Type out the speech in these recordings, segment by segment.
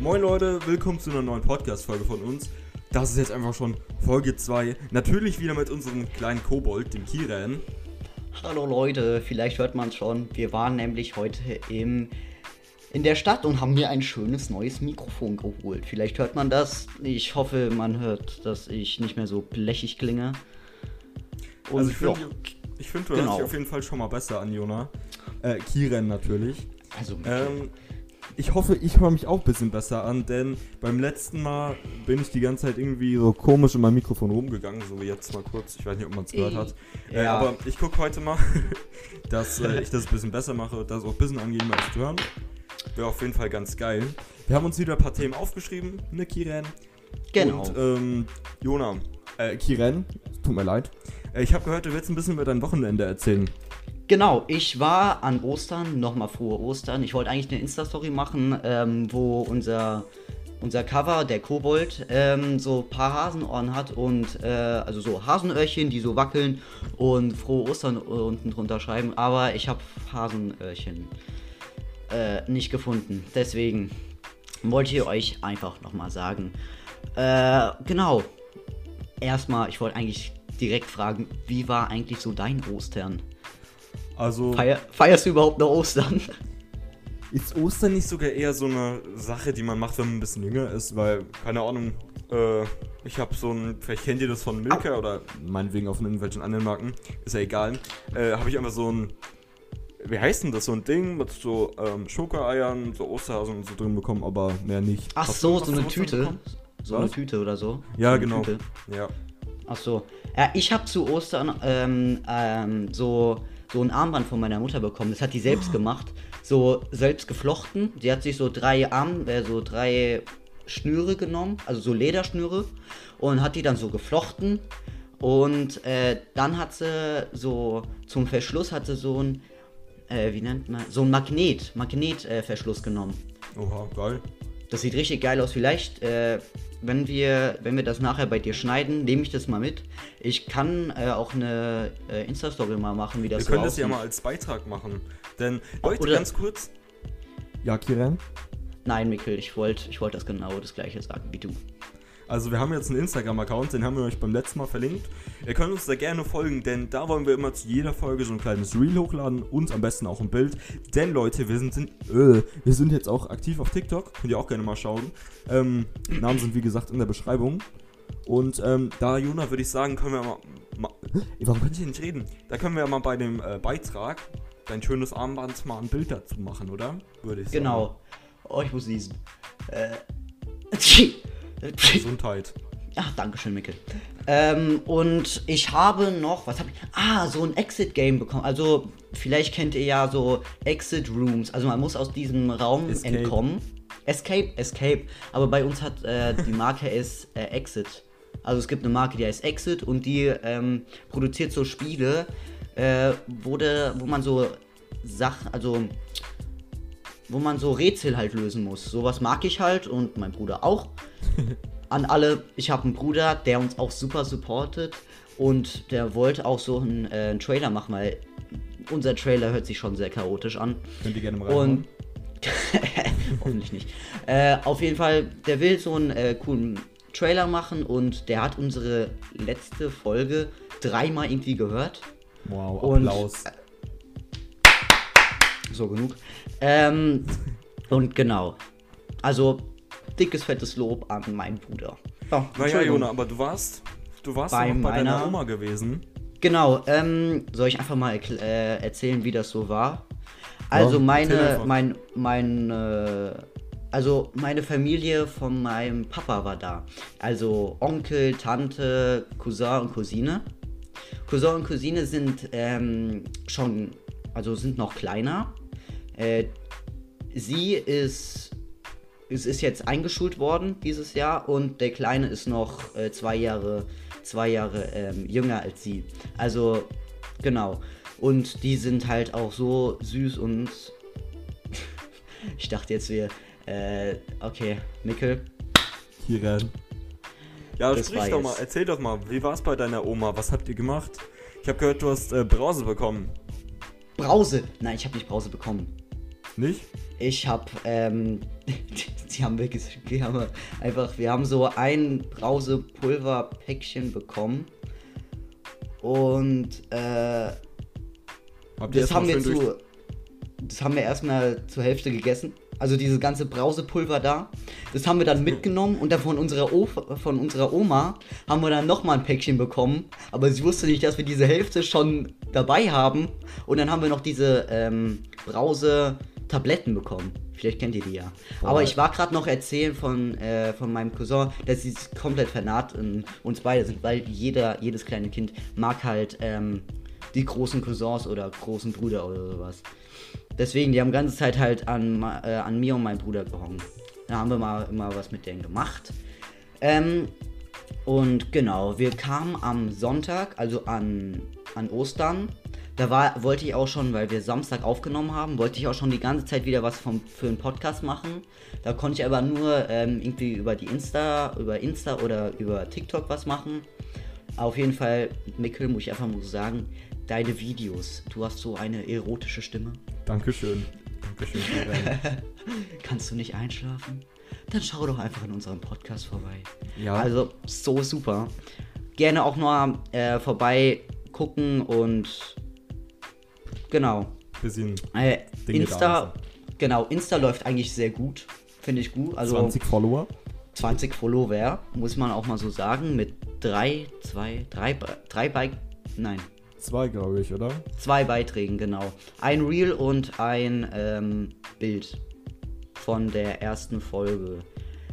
Moin Leute, willkommen zu einer neuen Podcast-Folge von uns. Das ist jetzt einfach schon Folge 2. Natürlich wieder mit unserem kleinen Kobold, dem Kiran. Hallo Leute, vielleicht hört man es schon. Wir waren nämlich heute im, in der Stadt und haben mir ein schönes neues Mikrofon geholt. Vielleicht hört man das. Ich hoffe, man hört, dass ich nicht mehr so blechig klinge. Und also ich finde, ich find, du Genau. hörst dich auf jeden Fall schon mal besser an, Jona. Äh, Kiran natürlich. also Ähm, ich hoffe, ich höre mich auch ein bisschen besser an, denn beim letzten Mal bin ich die ganze Zeit irgendwie so komisch in meinem Mikrofon rumgegangen, so wie jetzt mal kurz. Ich weiß nicht, ob man es gehört hat. Äh, Ja. aber ich gucke heute mal, dass äh, ich das ein bisschen besser mache, dass auch ein bisschen angenehmer ist zu hören. Wäre auf jeden Fall ganz geil. Wir haben uns wieder ein paar Themen aufgeschrieben, ne, Kiran? genau. Und, ähm, Jona, äh, Kiran, tut mir leid. Äh, ich habe gehört, du willst ein bisschen über dein Wochenende erzählen. Genau, ich war an Ostern, nochmal frohe Ostern. Ich wollte eigentlich eine Insta-Story machen, ähm, wo unser, unser Cover, der Kobold, ähm, so ein paar Hasenohren hat und äh, also so Hasenöhrchen, die so wackeln und frohe Ostern unten drunter schreiben. Aber ich habe Hasenöhrchen äh, nicht gefunden. Deswegen wollte ich euch einfach nochmal sagen. Äh, genau. Erstmal, ich wollte eigentlich direkt fragen, wie war eigentlich so dein Ostern? Also, Feier, feierst du überhaupt noch Ostern? Ist Ostern nicht sogar eher so eine Sache, die man macht, wenn man ein bisschen jünger ist? Weil, keine Ahnung, äh, ich habe so ein, vielleicht kennt ihr das von Milka oder meinetwegen von irgendwelchen anderen Marken, ist ja egal, äh, habe ich einfach so ein, wie heißt denn das, so ein Ding mit so ähm, Schokoeiern, so Osterhasen und so drin bekommen, aber mehr nicht. Ach Hast so, du so eine Tüte. So Was? eine Tüte oder so. Ja, so genau. Tüte. Ja. Ach so. Ja, ich habe zu Ostern ähm, ähm, so, so ein Armband von meiner Mutter bekommen. Das hat die selbst gemacht. So selbst geflochten. Die hat sich so drei Arm, äh, so drei Schnüre genommen, also so Lederschnüre, und hat die dann so geflochten. Und äh, dann hat sie so zum Verschluss hat sie so ein, äh, wie nennt man, so ein Magnet, Magnetverschluss Verschluss genommen. Oha, geil. Das sieht richtig geil aus. Vielleicht, äh, wenn wir, wenn wir das nachher bei dir schneiden, nehme ich das mal mit. Ich kann äh, auch eine äh, Insta-Story mal machen, wie das Wir so können das ja aussieht. mal als Beitrag machen. Denn, Leute, Oder- ganz kurz. Ja, Kiran? Nein, Mikkel, ich wollte ich wollt das genau das gleiche sagen wie du. Also wir haben jetzt einen Instagram-Account, den haben wir euch beim letzten Mal verlinkt. Ihr könnt uns da gerne folgen, denn da wollen wir immer zu jeder Folge so ein kleines Reel hochladen und am besten auch ein Bild. Denn Leute, wir sind, sind, äh, wir sind jetzt auch aktiv auf TikTok, könnt ihr auch gerne mal schauen. Ähm, Namen sind wie gesagt in der Beschreibung. Und ähm, da, Jona, würde ich sagen, können wir mal, mal... Warum könnt ihr nicht reden? Da können wir mal bei dem äh, Beitrag dein schönes Armband mal ein Bild dazu machen, oder? Würde ich sagen. Genau. Oh, ich muss niesen. Äh. Gesundheit. Ach, danke schön, Mikkel. Ähm, und ich habe noch, was habe ich? Ah, so ein Exit-Game bekommen. Also, vielleicht kennt ihr ja so Exit-Rooms. Also, man muss aus diesem Raum Escape. entkommen. Escape, Escape. Aber bei uns hat äh, die Marke ist äh, Exit. Also, es gibt eine Marke, die heißt Exit und die ähm, produziert so Spiele, äh, wo, de, wo man so Sachen, also wo man so Rätsel halt lösen muss. Sowas mag ich halt und mein Bruder auch. An alle, ich habe einen Bruder, der uns auch super supportet und der wollte auch so einen, äh, einen Trailer machen, weil unser Trailer hört sich schon sehr chaotisch an. Könnt ihr gerne mal. Und hoffentlich nicht. Äh, auf jeden Fall, der will so einen äh, coolen Trailer machen und der hat unsere letzte Folge dreimal irgendwie gehört. Wow, und- Applaus. So genug. Ähm, und genau. Also, dickes, fettes Lob an meinen Bruder. Ja, Naja. Jona, aber du warst, du warst Bei bei deiner meiner- Oma gewesen. Genau, ähm, soll ich einfach mal äh, erzählen, wie das so war? Also erzähl meine, mein, mein, äh, also meine Familie von meinem Papa war da. Also Onkel, Tante, Cousin und Cousine. Cousin und Cousine sind ähm, schon, also sind noch kleiner. Äh, sie ist, es ist jetzt eingeschult worden dieses Jahr und der Kleine ist noch äh, zwei Jahre, zwei Jahre ähm, jünger als sie. Also genau. Und die sind halt auch so süß und ich dachte jetzt wir, äh, okay, Mikkel. Kiran. Ja, Das sprich doch jetzt- mal, erzähl doch mal, wie war es bei deiner Oma? Was habt ihr gemacht? Ich habe gehört, du hast äh, Brause bekommen. Brause. Nein, ich habe nicht Brause bekommen. Nicht? Ich hab, ähm, die haben wir, die haben wir einfach, wir haben so ein Brausepulverpäckchen bekommen. Und, äh, das haben wir zu, das haben wir erstmal zur Hälfte gegessen. Also dieses ganze Brausepulver da, das haben wir dann mitgenommen und dann von unserer, o von unserer Oma haben wir dann nochmal ein Päckchen bekommen. Aber sie wusste nicht, dass wir diese Hälfte schon dabei haben. Und dann haben wir noch diese ähm, Brause-Tabletten bekommen. Vielleicht kennt ihr die ja. Aber ich war gerade noch erzählen von, äh, von meinem Cousin, dass sie komplett vernarrt in uns beide sind, weil jeder, jedes kleine Kind mag halt ähm, die großen Cousins oder großen Brüder oder sowas. Deswegen, die haben die ganze Zeit halt an, äh, an mir und meinem Bruder gehangen. Da haben wir mal immer was mit denen gemacht. Ähm, und genau, wir kamen am Sonntag, also an, an Ostern. Da war, wollte ich auch schon, weil wir Samstag aufgenommen haben, wollte ich auch schon die ganze Zeit wieder was vom, für einen Podcast machen. Da konnte ich aber nur ähm, irgendwie über die Insta, über Insta oder über TikTok was machen. Auf jeden Fall, Mikkel, muss ich einfach nur sagen, deine Videos, du hast so eine erotische Stimme. Dankeschön. Dankeschön. Kannst du nicht einschlafen? Dann schau doch einfach in unserem Podcast vorbei. Ja. Also, so super. Gerne auch nur äh, vorbei gucken und genau. Bisschen Äh, Dinge Insta, genau, Insta läuft eigentlich sehr gut. Finde ich gut. Also 20 Follower. 20 Follower, muss man auch mal so sagen, mit drei, zwei, drei, drei Bike, nein, Zwei, glaube ich, oder? zwei Beiträgen, genau. Ein Reel und ein ähm, Bild von der ersten Folge,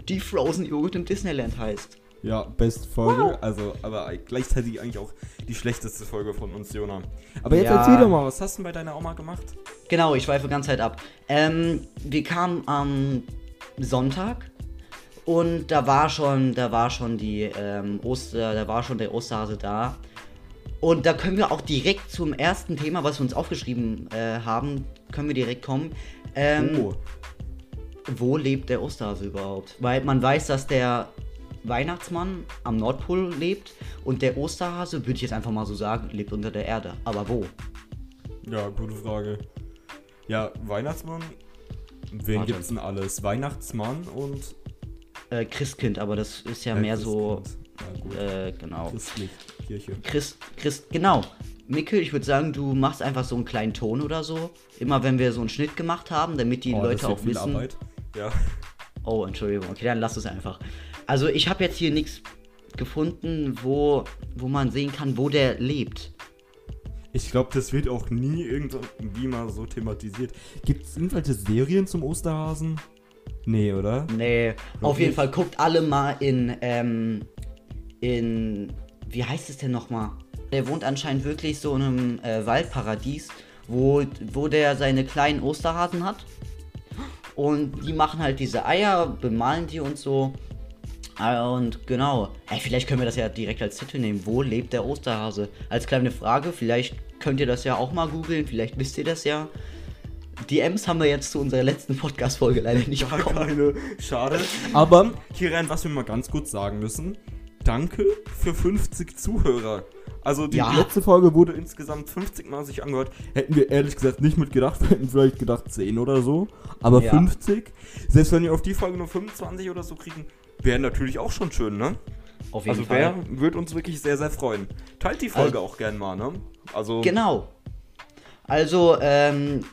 die Frozen Joghurt im Disneyland heißt. Ja, best Folge. Also, aber gleichzeitig eigentlich auch die schlechteste Folge von uns, Jona. Aber jetzt Ja. erzähl doch mal, was hast du denn bei deiner Oma gemacht? Genau, ich schweife ganz Zeit ab. Ähm, wir kamen am Sonntag und da war schon, da war schon die ähm, Oster, da war schon der Osterhase da. Und da können wir auch direkt zum ersten Thema, was wir uns aufgeschrieben äh, haben, können wir direkt kommen. Ähm, oh, Wo lebt der Osterhase überhaupt? Weil man weiß, dass der Weihnachtsmann am Nordpol lebt und der Osterhase, würde ich jetzt einfach mal so sagen, lebt unter der Erde. Aber wo? ja, gute Frage. Ja, Weihnachtsmann. Wen Warte. gibt's denn alles? Weihnachtsmann und. Äh, Christkind, aber das ist ja äh, mehr so. Christkind. Ja, gut. Äh, genau. Christlich, Kirche. Christ, Christ, genau. Mikkel, ich würde sagen, du machst einfach so einen kleinen Ton oder so. Immer wenn wir so einen Schnitt gemacht haben, damit die Oh, Leute auch wissen. Arbeit. Ja. Oh, Entschuldigung. Okay, dann lass es einfach. Also ich habe jetzt hier nichts gefunden, wo, wo man sehen kann, wo der lebt. Ich glaube, das wird auch nie irgendwie mal so thematisiert. Gibt es irgendwelche Serien zum Osterhasen? Nee, oder? Nee, auf Wirklich? jeden Fall guckt alle mal in, ähm, in, wie heißt es denn nochmal? Der wohnt anscheinend wirklich so in einem äh, Waldparadies, wo, wo der seine kleinen Osterhasen hat. Und die machen halt diese Eier, bemalen die und so. Äh, Und genau, Ey, vielleicht können wir das ja direkt als Titel nehmen. Wo lebt der Osterhase? Als kleine Frage, vielleicht könnt ihr das ja auch mal googeln, vielleicht wisst ihr das ja. DMs haben wir jetzt zu unserer letzten Podcast-Folge leider nicht Gar bekommen. keine. Schade. Aber, Kiran, was wir mal ganz kurz sagen müssen. Danke für 50 Zuhörer. Also die Ja. letzte Folge wurde insgesamt 50 Mal sich angehört. Hätten wir ehrlich gesagt nicht mitgedacht. Wir hätten vielleicht gedacht 10 oder so. Aber Ja. 50. Selbst wenn wir auf die Folge nur 25 oder so kriegen, wäre natürlich auch schon schön, ne? Auf jeden Also Fall. wer würde uns wirklich sehr, sehr freuen. Teilt die Folge auch gern mal, ne? Also Genau. Also, ähm.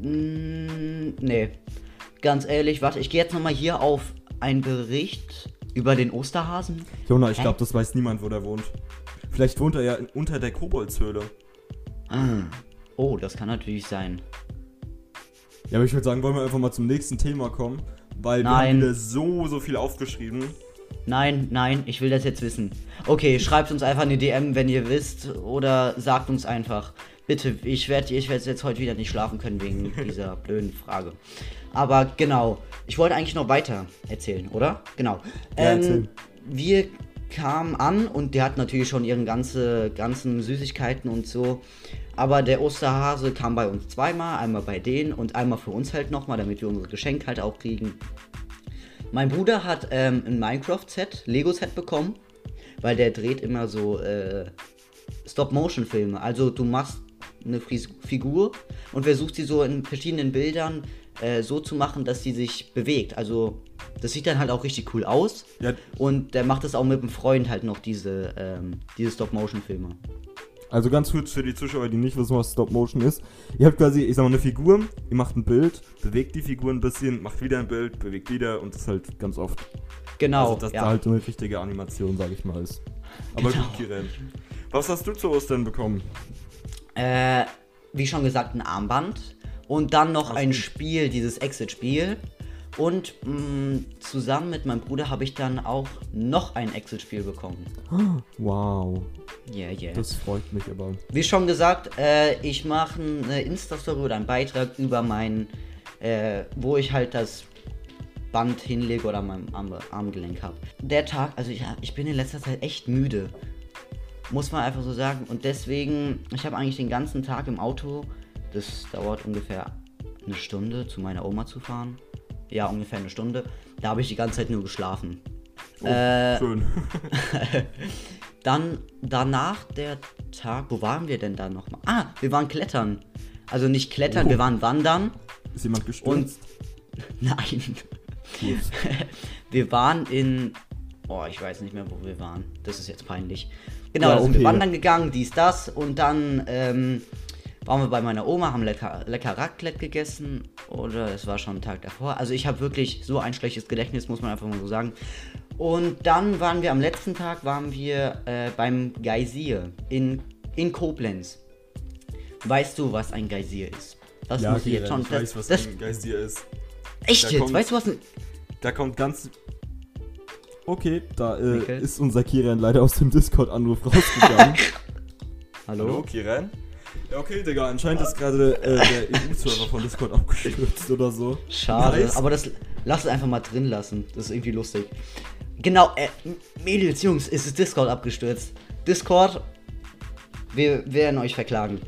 mh, Nee. Ganz ehrlich, warte, ich gehe jetzt nochmal hier auf einen Bericht über den Osterhasen. Jona, ich glaube, das weiß niemand, wo der wohnt. Vielleicht wohnt er ja in, unter der Koboldshöhle. Oh, das kann natürlich sein. Ja, aber ich würde sagen, wollen wir einfach mal zum nächsten Thema kommen, weil wir Nein. haben wieder so, so viel aufgeschrieben. Nein, nein, ich will das jetzt wissen. Okay, schreibt uns einfach eine DM, wenn ihr wisst, oder sagt uns einfach. Bitte, ich werde ich werd jetzt heute wieder nicht schlafen können wegen dieser blöden Frage. Aber genau, ich wollte eigentlich noch weiter erzählen, oder? Genau. Ja, ähm, wir kamen an und der hat natürlich schon ihren ganze, ganzen Süßigkeiten und so. Aber der Osterhase kam bei uns zweimal, einmal bei denen und einmal für uns halt nochmal, damit wir unsere Geschenke halt auch kriegen. Mein Bruder hat ähm, ein Minecraft-Set, Lego-Set bekommen, weil der dreht immer so äh, Stop-Motion-Filme. Also du machst eine Fris Figur und versucht sie so in verschiedenen Bildern äh, so zu machen, dass sie sich bewegt. Also das sieht dann halt auch richtig cool aus. Ja. Und der macht das auch mit einem Freund halt noch, diese, ähm, diese Stop-Motion-Filme. Also ganz kurz für die Zuschauer, die nicht wissen, was Stop Motion ist. Ihr habt quasi, ich sag mal, eine Figur, ihr macht ein Bild, bewegt die Figur ein bisschen, macht wieder ein Bild, bewegt wieder und das halt ganz oft. Genau. also, dass ja. da halt so eine richtige Animation, sag ich mal, ist. Aber Genau. gut, Kiran. Was hast du zu Ostern bekommen? Äh, wie schon gesagt, ein Armband. Und dann noch Ach, ein gut. Spiel, dieses Exit-Spiel. Und mh, zusammen mit meinem Bruder habe ich dann auch noch ein Exit-Spiel bekommen. Wow, Yeah, yeah. das freut mich aber. Wie schon gesagt, äh, ich mache eine Insta-Story oder einen Beitrag über mein, äh, wo ich halt das Band hinlege oder mein Arm, Armgelenk habe. Der Tag, also ich, ich bin in letzter Zeit echt müde. Muss man einfach so sagen. Und deswegen, ich habe eigentlich den ganzen Tag im Auto. Das dauert ungefähr eine Stunde, zu meiner Oma zu fahren. Ja, ungefähr eine Stunde. Da habe ich die ganze Zeit nur geschlafen. Oh, Äh, schön. Dann danach der Tag, wo waren wir denn da nochmal? Ah, wir waren klettern. Also nicht klettern, Oh. wir waren wandern. Ist jemand gestürzt? Nein. Gut. Wir waren in. Oh, ich weiß nicht mehr, wo wir waren. Das ist jetzt peinlich. Genau, Ja, da sind okay. wir wandern gegangen, dies, das. Und dann ähm, waren wir bei meiner Oma, haben lecker, lecker Raclette gegessen. Oder es war schon ein Tag davor. Also ich habe wirklich so ein schlechtes Gedächtnis, muss man einfach mal so sagen. Und dann waren wir am letzten Tag, waren wir äh, beim Geysir in, in Koblenz. Weißt du, was ein Geysir ist? Das Ja, muss ich jetzt schon. ich das, weiß, was das, ein Geist hier ist. echt da jetzt? kommt- Weißt du, was ein. Da kommt ganz. Okay, da äh, ist unser Kiran leider aus dem Discord-Anruf rausgegangen. Hallo? Kiran? Ja, okay, Digga, anscheinend ist gerade äh, der EU-Server von Discord abgestürzt oder so. Schade, Nice. aber das lass es einfach mal drin lassen. Das ist irgendwie lustig. Genau, äh, Mädels, Jungs, es ist Discord abgestürzt. Discord, wir werden euch verklagen.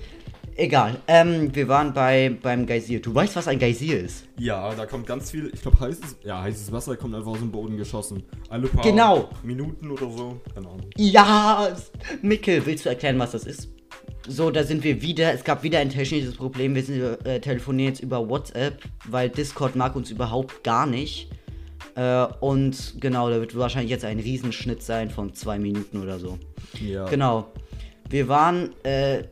Egal, ähm, wir waren bei, beim Geysir. Du weißt, was ein Geysir ist? Ja, da kommt ganz viel, ich glaube heißes, ja, heißes Wasser kommt einfach aus dem Boden geschossen. Alle paar Genau. Minuten oder so, keine Ahnung. Ja, Mickel, willst du erklären, was das ist? So, da sind wir wieder. Es gab wieder ein technisches Problem. Wir sind, äh, telefonieren jetzt über WhatsApp, weil Discord mag uns überhaupt gar nicht. Äh, und genau, da wird wahrscheinlich jetzt ein Riesenschnitt sein von zwei Minuten oder so. Ja. Genau. Wir waren, äh,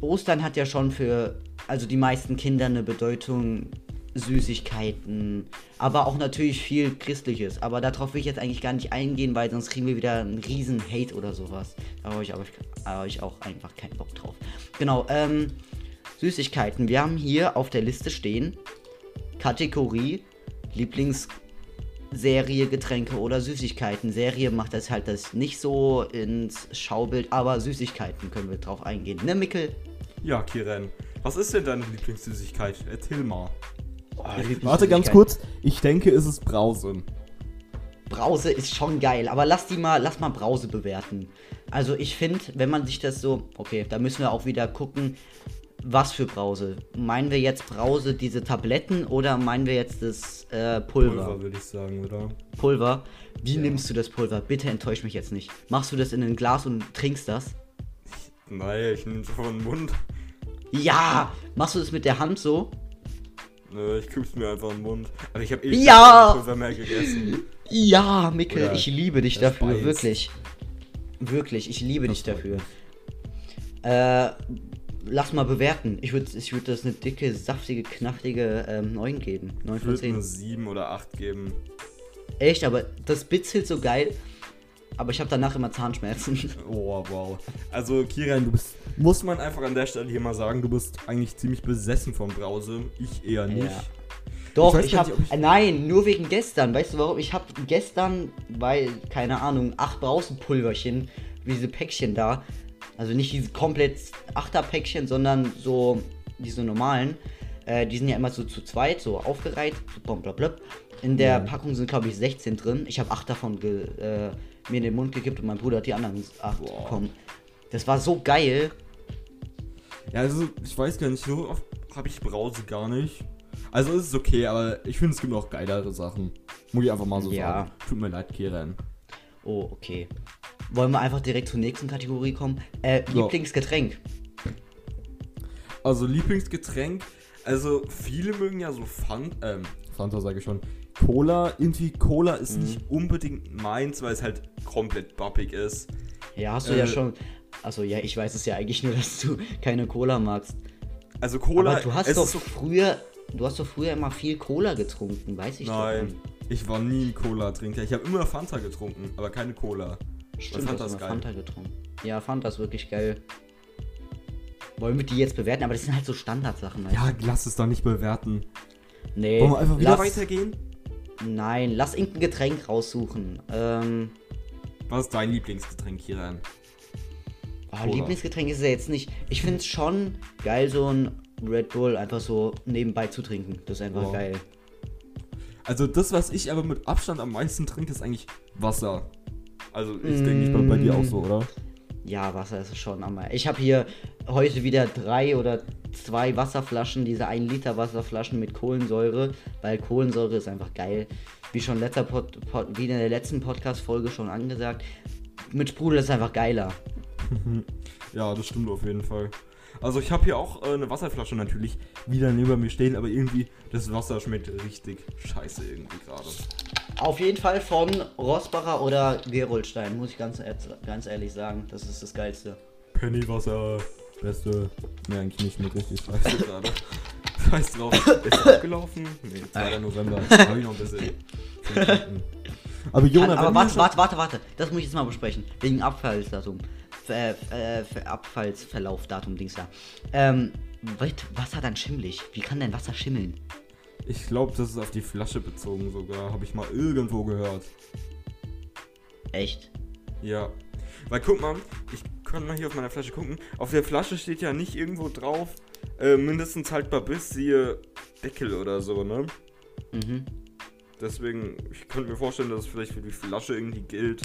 Ostern hat ja schon für, also die meisten Kinder eine Bedeutung, Süßigkeiten, aber auch natürlich viel Christliches. Aber darauf will ich jetzt eigentlich gar nicht eingehen, weil sonst kriegen wir wieder einen riesen Hate oder sowas. Da habe ich, habe ich auch einfach keinen Bock drauf. Genau, ähm, Süßigkeiten. Wir haben hier auf der Liste stehen, Kategorie Lieblingsserie, Getränke oder Süßigkeiten. Serie macht das halt das nicht so ins Schaubild, aber Süßigkeiten können wir drauf eingehen. Ne, Mickel? Ja, Kiran. Was ist denn deine Lieblingssüßigkeit? Erzähl mal. Oh, Warte ganz kurz, ich denke, es ist Brause. Brause ist schon geil, aber lass die mal, lass mal Brause bewerten. Also ich finde, wenn man sich das so, okay, da müssen wir auch wieder gucken, was für Brause. Meinen wir jetzt Brause diese Tabletten oder meinen wir jetzt das äh, Pulver? Pulver, würde ich sagen, oder? Pulver. Wie Ja. nimmst du das Pulver? Bitte enttäusch mich jetzt nicht. Machst du das in ein Glas und trinkst das? Nein, ich nehme es vor den Mund. Ja! Machst du das mit der Hand so? Nö, ich küb's mir einfach in den Mund. Aber ich habe eh Ja! Pulver mehr gegessen. Ja, Mikkel, Oder ich liebe dich dafür, Speis. wirklich. Wirklich, ich liebe dich freut dafür. Äh, lass mal bewerten. Ich würde ich würd das eine dicke, saftige, knaftige ähm, 9 geben. 9 Ich von würde 10. eine 7 oder 8 geben. Echt, aber das bitzelt so geil. Aber ich habe danach immer Zahnschmerzen. Oh, wow. Also, Kiran, du bist, muss man einfach an der Stelle hier mal sagen, du bist eigentlich ziemlich besessen von Brause. Ich eher nicht. Ja. Doch, ich, gar habe. ich- Nein, nur wegen gestern. Weißt du warum? Ich habe gestern, weil, keine Ahnung, acht Brausenpulverchen, wie diese Päckchen da. Also nicht diese komplett Achterpäckchen, sondern so diese normalen. Äh, die sind ja immer so zu zweit, so aufgereiht. So blablabla. In der Ja. Packung sind, glaube ich, 16 drin. Ich habe acht davon ge, äh, mir in den Mund gekippt und mein Bruder hat die anderen acht Boah. bekommen. Das war so geil. Ja, also, ich weiß gar nicht, so oft habe ich Brause gar nicht. Also, es ist okay, aber ich finde, es gibt noch geilere Sachen. Muss ich einfach mal so Ja. sagen. Tut mir leid, Kiran. Oh, okay. Wollen wir einfach direkt zur nächsten Kategorie kommen? Äh. Lieblingsgetränk. Also Lieblingsgetränk. Also viele mögen ja so Fanta, ähm, Fanta sage ich schon. Cola, irgendwie Cola ist Mhm. nicht unbedingt meins, weil es halt komplett bappig ist. Ja, hast du Äh, ja schon. Also ja, ich weiß es ja eigentlich nur, dass du keine Cola magst. Also Cola, Aber du hast doch so früher, du hast doch früher immer viel Cola getrunken, weiß ich Nein, doch. ich war nie Cola-Trinker. Ich habe immer Fanta getrunken, aber keine Cola. Stimmt, Fanta ist geil. Fanta getrunken. Ja, Fanta ist wirklich geil. Wollen wir die jetzt bewerten? Aber das sind halt so Standardsachen. Ja, lass es doch nicht bewerten. nee. Wollen wir einfach wieder lass, weitergehen? Nein, lass irgendein Getränk raussuchen. Ähm, Was ist dein Lieblingsgetränk, Kiran? oh. Lieblingsgetränk ist es ja jetzt nicht. Ich finde es schon geil, so ein Red Bull einfach so nebenbei zu trinken. Das ist einfach Boah. geil. Also das, was ich aber mit Abstand am meisten trinke, ist eigentlich Wasser. Also ich denke, ich Mm. bin bei dir auch so, oder? Ja, Wasser ist schon am Ich habe hier heute wieder drei oder zwei Wasserflaschen, diese 1 Liter Wasserflaschen mit Kohlensäure, weil Kohlensäure ist einfach geil. Wie schon letzter Pod, Pod, wie in der letzten Podcast-Folge schon angesagt, mit Sprudel ist einfach geiler. Ja, das stimmt auf jeden Fall. Also ich habe hier auch äh, eine Wasserflasche natürlich wieder neben mir stehen, aber irgendwie das Wasser schmeckt richtig scheiße irgendwie gerade. Auf jeden Fall von Rossbacher oder Gerolstein, muss ich ganz, ganz ehrlich sagen. Das ist das Geilste. Pennywasser, beste. Ne, eigentlich nicht, mit richtig scheiße gerade. Scheiß drauf. Ist abgelaufen? Nee, 2. November. Hab ich noch ein bisschen. Aber Jonah, aber warte, warte, warte, warte. Das muss ich jetzt mal besprechen. Wegen Abfallsdatum. Äh, Ver, Abfallsverlauf, Datum, Dings da. Ähm, wird Wasser dann schimmelig? Wie kann denn Wasser schimmeln? Ich glaube, das ist auf die Flasche bezogen sogar. Habe ich mal irgendwo gehört. Echt? Ja. Weil guck mal, ich kann mal hier auf meiner Flasche gucken. Auf der Flasche steht ja nicht irgendwo drauf, äh, mindestens haltbar bis, siehe Deckel oder so, ne? Mhm. Deswegen, ich könnte mir vorstellen, dass es vielleicht für die Flasche irgendwie gilt,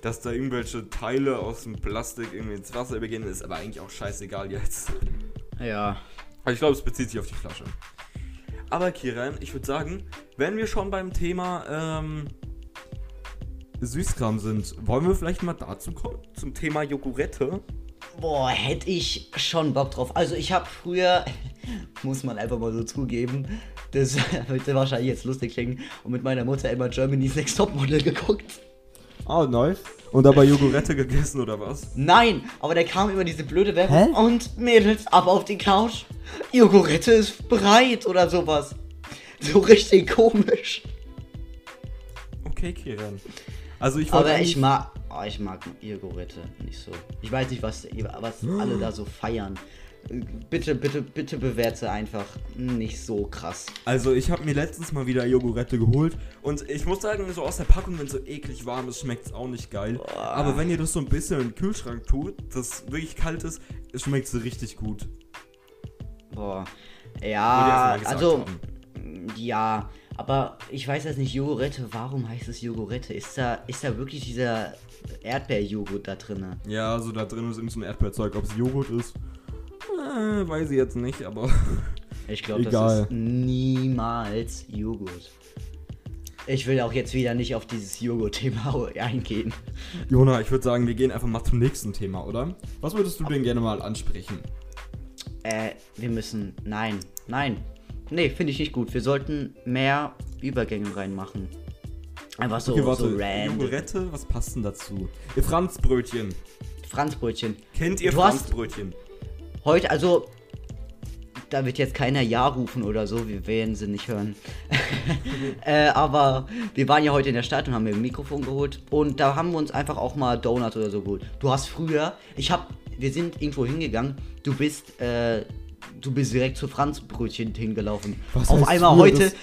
dass da irgendwelche Teile aus dem Plastik irgendwie ins Wasser übergehen, ist aber eigentlich auch scheißegal jetzt. Ja. Aber ich glaube, es bezieht sich auf die Flasche. Aber Kiran, ich würde sagen, wenn wir schon beim Thema ähm, Süßkram sind, wollen wir vielleicht mal dazu kommen, zum Thema Jogurette? Boah, hätte ich schon Bock drauf. Also ich habe früher, muss man einfach mal so zugeben, das wird wahrscheinlich jetzt lustig klingen, und mit meiner Mutter immer Germany's Next Topmodel geguckt. Ah, nice. Und dabei Jogurette gegessen oder was? Nein, aber da kam immer diese blöde Hä? Werbung. Und Mädels, ab auf die Couch. Jogurette ist bereit oder sowas. So richtig komisch. Okay, Kiran. Also ich wollte Aber ich mag, oh, ich mag Jogurette nicht so. Ich weiß nicht, was, was alle da so feiern. Bitte, bitte, bitte bewerte einfach nicht so krass. Also ich habe mir letztens mal wieder Jogurette geholt und ich muss sagen, so aus der Packung, wenn es so eklig warm ist, schmeckt es auch nicht geil. Aber wenn ihr das so ein bisschen in den Kühlschrank tut, das wirklich kalt ist, es schmeckt so richtig gut. Boah. Ja, also, haben. ja, aber ich weiß jetzt nicht, Jogurette, warum heißt es Jogurette? Ist da, ist da wirklich dieser Erdbeerjoghurt da drin? Ja, also da drin ist irgend so ein Erdbeerzeug. Ob es Joghurt ist, äh, weiß ich jetzt nicht, aber Ich glaube, das ist niemals Joghurt. Ich will auch jetzt wieder nicht auf dieses Joghurt-Thema eingehen. Jona, ich würde sagen, wir gehen einfach mal zum nächsten Thema, oder? Was würdest du denn gerne mal ansprechen? Äh, wir müssen. Nein, nein. Nee, finde ich nicht gut. Wir sollten mehr Übergänge reinmachen. Einfach so, Okay, warte. so random. Jogurette, was passt denn dazu? Ihr Franzbrötchen. Franzbrötchen. Kennt ihr Du Franzbrötchen? Heute, also. Da wird jetzt keiner Ja rufen oder so, wir werden sie nicht hören. äh, aber wir waren ja heute in der Stadt und haben mir ein Mikrofon geholt. Und da haben wir uns einfach auch mal Donuts oder so geholt. Du hast früher, ich hab, wir sind irgendwo hingegangen, du bist, äh, du bist direkt zu Franzbrötchen hingelaufen. Was auf einmal heute, Das-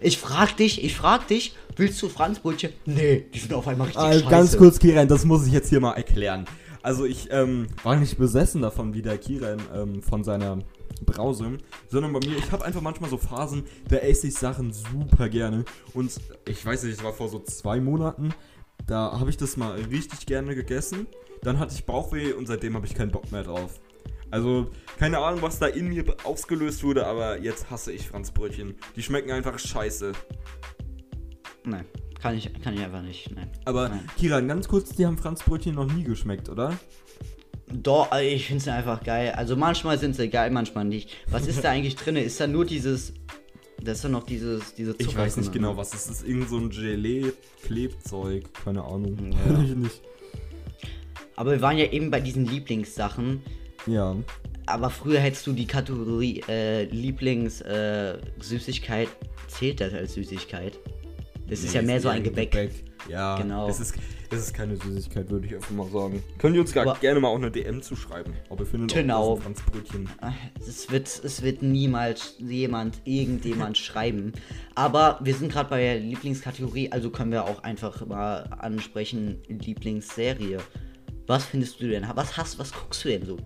ich frag dich, ich frag dich, willst du Franzbrötchen? Nee, die sind auf einmal richtig Ah, scheiße. ganz kurz, Kiran, das muss ich jetzt hier mal erklären. Also ich ähm, war nicht besessen davon, wie der Kiran ähm, von seiner Brause, sondern bei mir, ich habe einfach manchmal so Phasen, da esse ich Sachen super gerne. Und ich weiß nicht, es war vor so zwei Monaten, da habe ich das mal richtig gerne gegessen. Dann hatte ich Bauchweh und seitdem habe ich keinen Bock mehr drauf. Also, keine Ahnung, was da in mir ausgelöst wurde, aber jetzt hasse ich Franzbrötchen. Die schmecken einfach scheiße. Nein, kann ich, kann ich einfach nicht, nein. Aber Nein. Kiran, ganz kurz, die haben Franzbrötchen noch nie geschmeckt, oder? Doch, ich finde sie einfach geil. Also manchmal sind sie geil, manchmal nicht. Was ist da eigentlich drin? Ist da nur dieses. Das ist doch noch dieses, diese Ich weiß nicht genau, was es ist. Irgend so ein Gelee-Klebzeug. Keine Ahnung. Ja. ich nicht. Aber wir waren ja eben bei diesen Lieblingssachen. Ja. Aber früher hättest du die Kategorie äh, Lieblings äh. Zählt das als Süßigkeit? Das ist ja mehr so ein Gebäck. Ja, Genau. Es ist, es ist keine Süßigkeit, würde ich einfach mal sagen. Könnt ihr uns gar, Aber- gerne mal auch eine DM zuschreiben. Aber ihr findet Genau. auch das Franzbrötchen. Es wird, es wird niemals jemand, irgendjemand schreiben. Aber wir sind gerade bei der Lieblingskategorie, also können wir auch einfach mal ansprechen, Lieblingsserie. Was findest du denn? Was hast, was guckst du denn so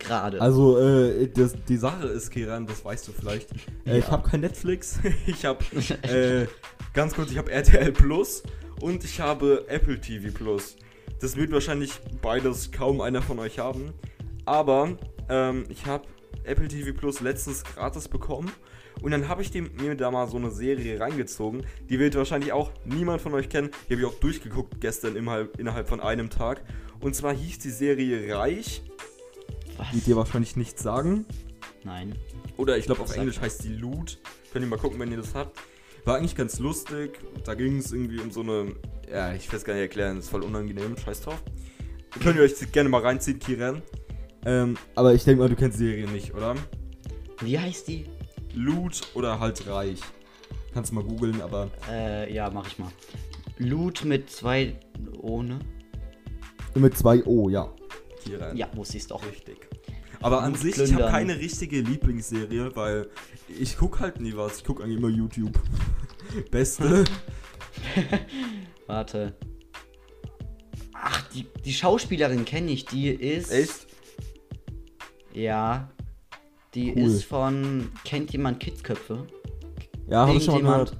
gerade? Also, äh, das, die Sache ist, Kiran, das weißt du vielleicht. Äh, Ich Ja. habe kein Netflix. ich habe, äh, ganz kurz, ich habe RTL Plus und ich habe Apple TV Plus. Das wird wahrscheinlich beides kaum einer von euch haben. Aber ähm, ich habe Apple TV Plus letztens gratis bekommen. Und dann habe ich dem, mir da mal so eine Serie reingezogen. Die wird wahrscheinlich auch niemand von euch kennen. Die habe ich auch durchgeguckt gestern innerhalb, innerhalb von einem Tag. Und zwar hieß die Serie Reich. Was? Die dir wahrscheinlich nichts sagen. Nein. Oder ich glaube auf Englisch heißt die Loot. Könnt ihr mal gucken, wenn ihr das habt. War eigentlich ganz lustig. Da ging es irgendwie um so eine. Ja, ich es gar nicht erklären, das ist voll unangenehm. Scheiß drauf. Könnt ihr euch gerne mal reinziehen, Kiran. Ähm, aber ich denke mal, du kennst die Serie nicht, oder? Wie heißt die? Loot oder halt Reich. Kannst du mal googeln, aber. Äh, ja, mach ich mal. Loot mit zwei ohne. Mit zwei O, ja. Kiran. Ja, wusste ich's doch. Richtig. Aber an sich, ich habe plündern. keine richtige Lieblingsserie, weil ich gucke halt nie was. Ich gucke eigentlich immer YouTube. Beste. Warte. Ach, die, die Schauspielerin kenne ich. Die ist. Echt? Ja. Die Cool. ist von. Kennt jemand Kidsköpfe? Ja, habe ich ich schon mal gehört.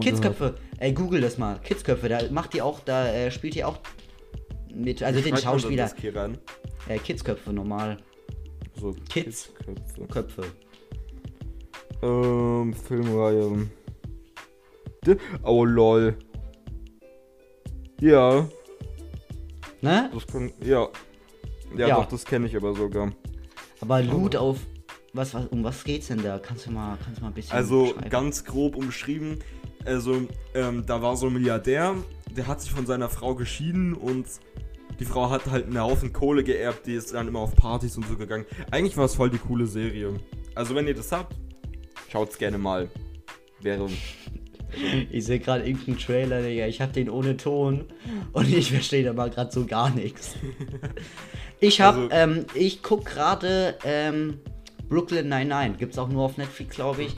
Kidsköpfe. Ey, google das mal. Kidsköpfe. Da macht die auch. Da äh, spielt die auch mit. Also den Schreibt man Schauspieler. Äh, Kidsköpfe normal. So, Kids. Köpfe. Köpfe. Ähm, Filmreihe. Oh lol. Ja, Ne? das kann. Ja. Ja, Ja. doch, das kenne ich aber sogar. Aber Loot auf. Was, was, um was geht's denn da? Kannst du mal, kannst du mal ein bisschen. Also ganz grob umschrieben. Also, ähm, da war so ein Milliardär, der hat sich von seiner Frau geschieden und die Frau hat halt einen Haufen Kohle geerbt, die ist dann immer auf Partys und so gegangen. Eigentlich war es voll die coole Serie. Also wenn ihr das habt, schaut's gerne mal. Wäre. Ich sehe gerade irgendeinen Trailer, Digga. Ich habe den ohne Ton und ich verstehe da mal gerade so gar nichts. Ich habe, Also- ähm, ich guck gerade ähm, Brooklyn 99. Gibt's auch nur auf Netflix, glaube ich.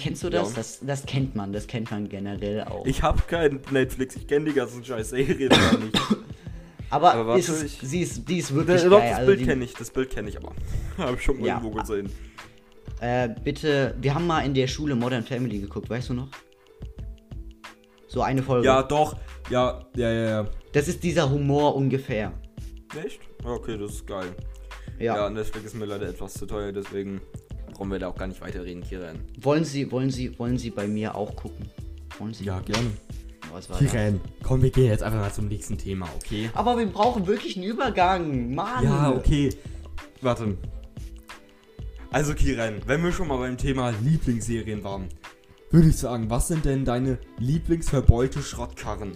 Kennst du das? Ja. das? Das kennt man, das kennt man generell auch. Ich hab kein Netflix, ich kenne die ganzen scheiß Serien gar nicht. aber aber warte, ist, ich- sie, ist, die ist wirklich Doch, geil. das Also Bild die- kenne ich, das Bild kenne ich aber. Hab ich schon mal Ja. irgendwo gesehen. Äh, bitte, wir haben mal in der Schule Modern Family geguckt, weißt du noch? So eine Folge. Ja, doch. Ja, ja, ja, ja. Das ist dieser Humor ungefähr. Echt? Okay, das ist geil. Ja. Ja, Netflix ist mir leider etwas zu teuer, deswegen brauchen wir da auch gar nicht weiterreden, Kiran. Wollen Sie, wollen Sie, wollen Sie bei mir auch gucken? Wollen Sie? Ja, gerne. Was war das? Kiran, komm, wir gehen jetzt einfach mal zum nächsten Thema, okay? Aber wir brauchen wirklich einen Übergang, Mann. Ja, okay. Warte. Also, Kiran, wenn wir schon mal beim Thema Lieblingsserien waren, würde ich sagen, was sind denn deine Lieblingsverbeulte Schrottkarren?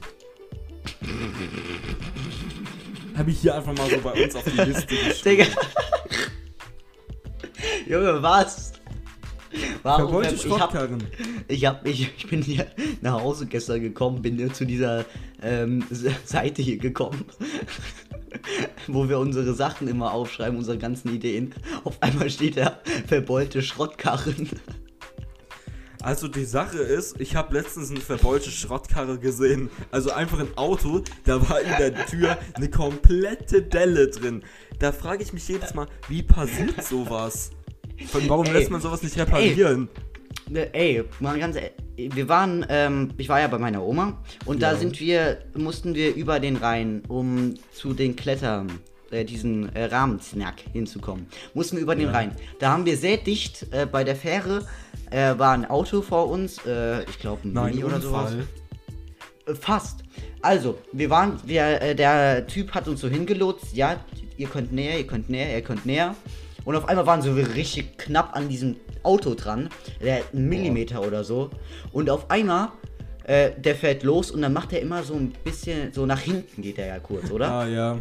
Habe ich hier einfach mal so bei uns auf die Liste geschrieben. Junge, was? Warum? Verbeulte Ich, hab, Schrottkarren. ich, hab, ich, ich bin hier nach Hause gestern gekommen, bin hier zu dieser ähm, Se- Seite hier gekommen, wo wir unsere Sachen immer aufschreiben, unsere ganzen Ideen. Auf einmal steht da verbeulte Schrottkarren. Also die Sache ist, ich habe letztens eine verbeulte Schrottkarre gesehen. Also einfach ein Auto, da war in der Tür eine komplette Delle drin. Da frage ich mich jedes Mal, wie passiert sowas? Warum Ey, lässt man sowas nicht reparieren? Ne, Ey, mal ganz e- wir waren, ähm, ich war ja bei meiner Oma und da Ja. sind wir, mussten wir über den Rhein, um zu den Klettern, äh, diesen äh, Rahmensnack hinzukommen. Mussten wir über den Ja. Rhein. Da haben wir sehr dicht äh, bei der Fähre, äh, war ein Auto vor uns, äh, ich glaube ein Nein, Mini oder sowas. Unfall. Äh, Fast. Also, wir waren, wir, äh, der Typ hat uns so hingelotst, ja, ihr könnt näher, ihr könnt näher, ihr könnt näher. Und auf einmal waren sie richtig knapp an diesem Auto dran. Der hat einen Millimeter oder so. Und auf einmal, äh, der fährt los und dann macht er immer so ein bisschen, so nach hinten geht er ja kurz, oder? Ah, ja.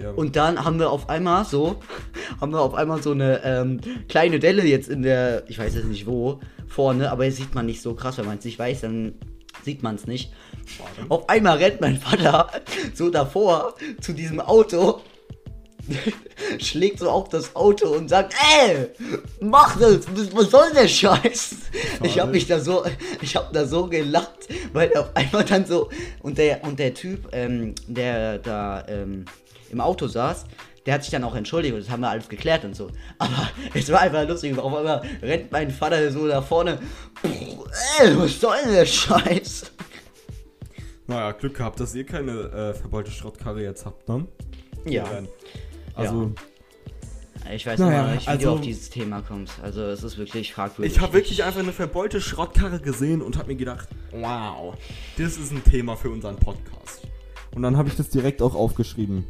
Ja. Und dann haben wir auf einmal so, haben wir auf einmal so eine ähm, kleine Delle jetzt in der, ich weiß jetzt nicht wo, vorne, aber jetzt sieht man nicht so krass, wenn man es nicht weiß, dann sieht man es nicht. Auf einmal rennt mein Vater so davor zu diesem Auto, schlägt so auf das Auto und sagt, ey, mach das, was- was soll der Scheiß? Ich habe mich da so, ich habe da so gelacht, weil auf einmal dann so und der und der Typ, ähm, der da ähm, im Auto saß, der hat sich dann auch entschuldigt und das haben wir alles geklärt und so. Aber es war einfach lustig. Auf einmal rennt mein Vater so da vorne. Ey, was soll denn der Scheiß? naja, Glück gehabt, dass ihr keine äh, verbeulte Schrottkarre jetzt habt, ne? Ja. Also, Ich weiß Naja, nicht, wie also- du auf dieses Thema kommst. Also es ist wirklich fragwürdig. ich habe wirklich einfach eine verbeulte Schrottkarre gesehen und habe mir gedacht, wow, das ist ein Thema für unseren Podcast. Und dann habe ich das direkt auch aufgeschrieben.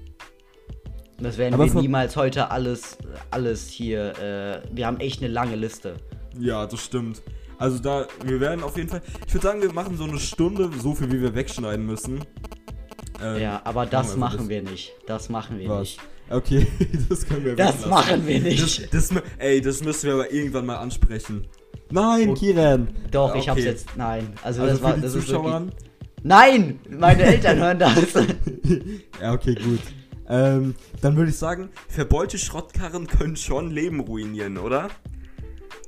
Das werden Aber wir niemals heute alles, alles hier. Äh, wir haben echt eine lange Liste. Ja, das stimmt. Also da, wir werden auf jeden Fall, ich würde sagen, wir machen so eine Stunde, so viel wie wir wegschneiden müssen. Ähm, Ja, aber das wir machen das. wir nicht. Das machen wir Was? nicht. Okay, das können wir Das weglassen. machen wir nicht. Das, das, ey, das müssen wir aber irgendwann mal ansprechen. Nein, Kiran. Doch, Ja, ich hab's okay. jetzt. Nein. Also, Also das war das ist Zuschauer. wirklich. Nein! Meine Eltern hören das. ja, okay, gut. Ähm, dann würde ich sagen, verbeulte Schrottkarren können schon Leben ruinieren, oder?